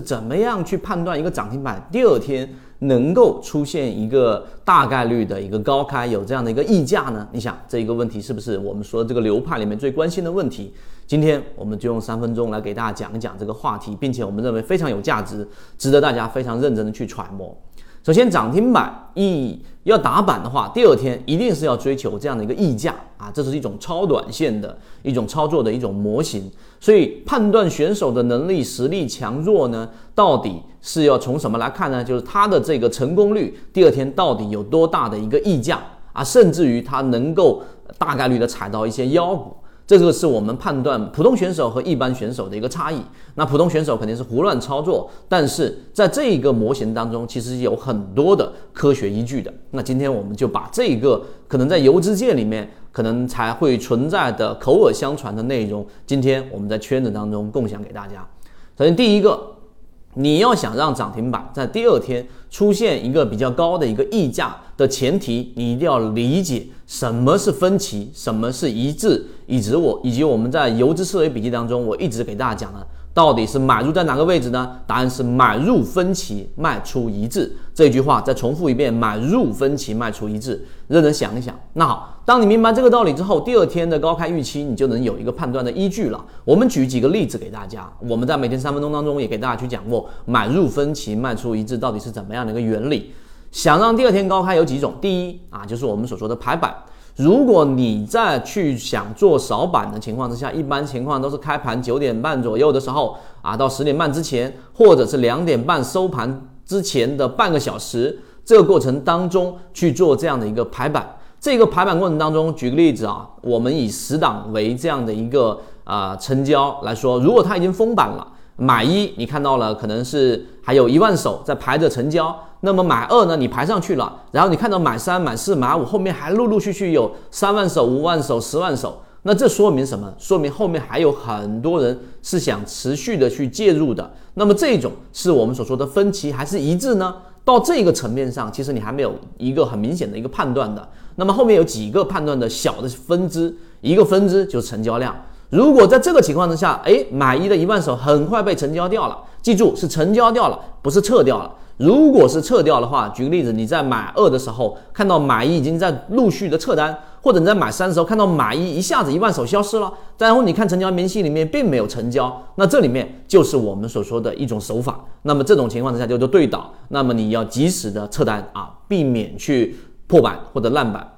怎么样去判断一个涨停板第二天能够出现一个大概率的一个高开，有这样的一个溢价呢？你想这一个问题是不是我们说这个流派里面最关心的问题？今天我们就用三分钟来给大家讲一讲这个话题，并且我们认为非常有价值，值得大家非常认真的去揣摩。首先，涨停板一要打板的话，第二天一定是要追求这样的一个溢价啊，这是一种超短线的一种操作的一种模型。所以，判断选手的能力实力强弱呢，到底是要从什么来看呢？就是他的这个成功率，第二天到底有多大的一个溢价啊，甚至于他能够大概率的踩到一些妖股。这个是我们判断普通选手和一般选手的一个差异。那普通选手肯定是胡乱操作，但是在这一个模型当中，其实有很多的科学依据的。那今天我们就把这个可能在游资界里面可能才会存在的口耳相传的内容，今天我们在圈子当中共享给大家。首先第一个。你要想让涨停板在第二天出现一个比较高的一个溢价的前提，你一定要理解什么是分歧，什么是一致，以及我以及我们在游资思维笔记当中，我一直给大家讲的。到底是买入在哪个位置呢？答案是买入分歧，卖出一致。这句话再重复一遍：买入分歧，卖出一致。认真想一想。那好，当你明白这个道理之后，第二天的高开预期你就能有一个判断的依据了。我们举几个例子给大家。我们在每天三分钟当中也给大家去讲过，买入分歧，卖出一致到底是怎么样的一个原理。想让第二天高开有几种？第一啊，就是我们所说的排版。如果你在去想做扫板的情况之下，一般情况都是开盘九点半左右的时候啊，到十点半之前，或者是两点半收盘之前的半个小时，这个过程当中去做这样的一个排版。这个排版过程当中，举个例子啊，我们以十档为这样的一个啊成交来说，如果它已经封板了。买一，你看到了，可能是还有一万手在排着成交。那么买二呢，你排上去了，然后你看到买三、买四、买五，后面还陆陆续续有三万手、五万手、十万手。那这说明什么？说明后面还有很多人是想持续的去介入的。那么这种是我们所说的分歧还是一致呢？到这个层面上，其实你还没有一个很明显的一个判断的。那么后面有几个判断的小的分支，一个分支就是成交量。如果在这个情况之下，哎，买一的一万手很快被成交掉了，记住是成交掉了，不是撤掉了。如果是撤掉的话，举个例子，你在买二的时候看到买一已经在陆续的撤单，或者你在买三的时候看到买一一下子一万手消失了，然后你看成交明细里面并没有成交，那这里面就是我们所说的一种手法。那么这种情况之下叫做对倒，那么你要及时的撤单啊，避免去破板或者烂板。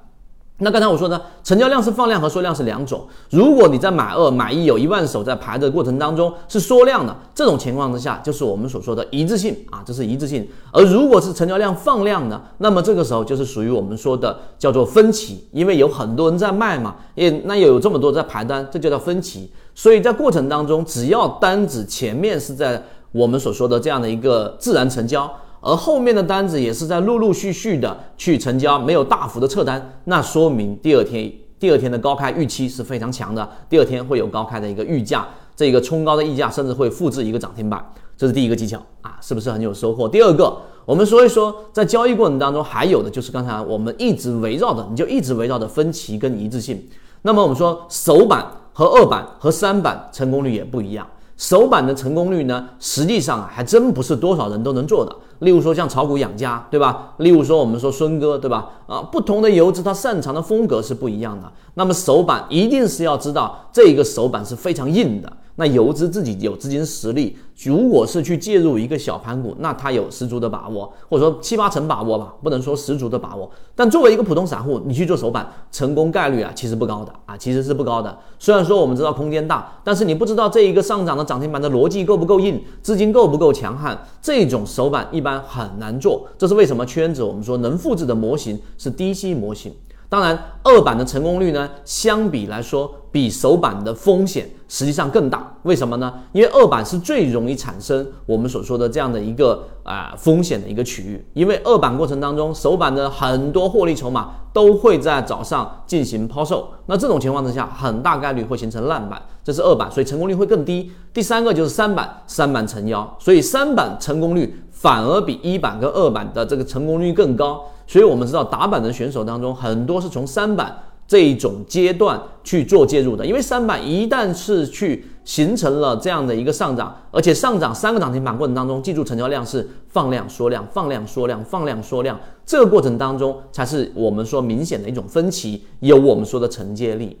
那刚才我说的成交量是放量和缩量是两种。如果你在买二、买一有一万手在排的过程当中是缩量的，这种情况之下就是我们所说的一致性啊，这是一致性。而如果是成交量放量的，那么这个时候就是属于我们说的叫做分歧，因为有很多人在卖嘛，也那又有这么多在排单，这就叫分歧。所以在过程当中，只要单子前面是在我们所说的这样的一个自然成交。而后面的单子也是在陆陆续续的去成交，没有大幅的撤单，那说明第二天第二天的高开预期是非常强的，第二天会有高开的一个预价，这个冲高的溢价甚至会复制一个涨停板，这是第一个技巧啊，是不是很有收获？第二个，我们说一说在交易过程当中还有的就是刚才我们一直围绕的，你就一直围绕的分歧跟一致性。那么我们说首板和二板和三板成功率也不一样。首板的成功率呢，实际上，还真不是多少人都能做的。例如说像炒股养家，对吧？例如说我们说孙哥，对吧？啊，不同的游资他擅长的风格是不一样的。那么首板一定是要知道这个首板是非常硬的。那游资自己有资金实力，如果是去介入一个小盘股，那他有十足的把握，或者说七八成把握吧，不能说十足的把握。但作为一个普通散户，你去做首板，成功概率啊，其实不高的啊，其实是不高的。虽然说我们知道空间大，但是你不知道这一个上涨的涨停板的逻辑够不够硬，资金够不够强悍，这种首板一般很难做。这是为什么圈子我们说能复制的模型是低吸模型。当然，二板的成功率呢，相比来说，比首板的风险实际上更大。为什么呢？因为二板是最容易产生我们所说的这样的一个啊风险的一个区域。因为二板过程当中，首板的很多获利筹码都会在早上进行抛售，那这种情况之下，很大概率会形成烂板，这是二板，所以成功率会更低。第三个就是三板，三板成妖，所以三板成功率反而比一板跟二板的这个成功率更高。所以我们知道打板的选手当中，很多是从三板这一种阶段去做介入的，因为三板一旦是去形成了这样的一个上涨，而且上涨三个涨停板过程当中，记住成交量是放量缩量，放量缩量，放量缩量，这个过程当中才是我们说明显的一种分歧，有我们说的承接力。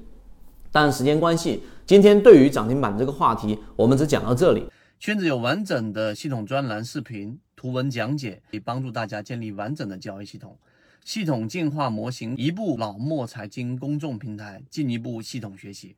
但时间关系，今天对于涨停板这个话题，我们只讲到这里。圈子有完整的系统专栏、视频、图文讲解，可以帮助大家建立完整的交易系统。系统进化模型，一部老莫财经公众平台，进一步系统学习。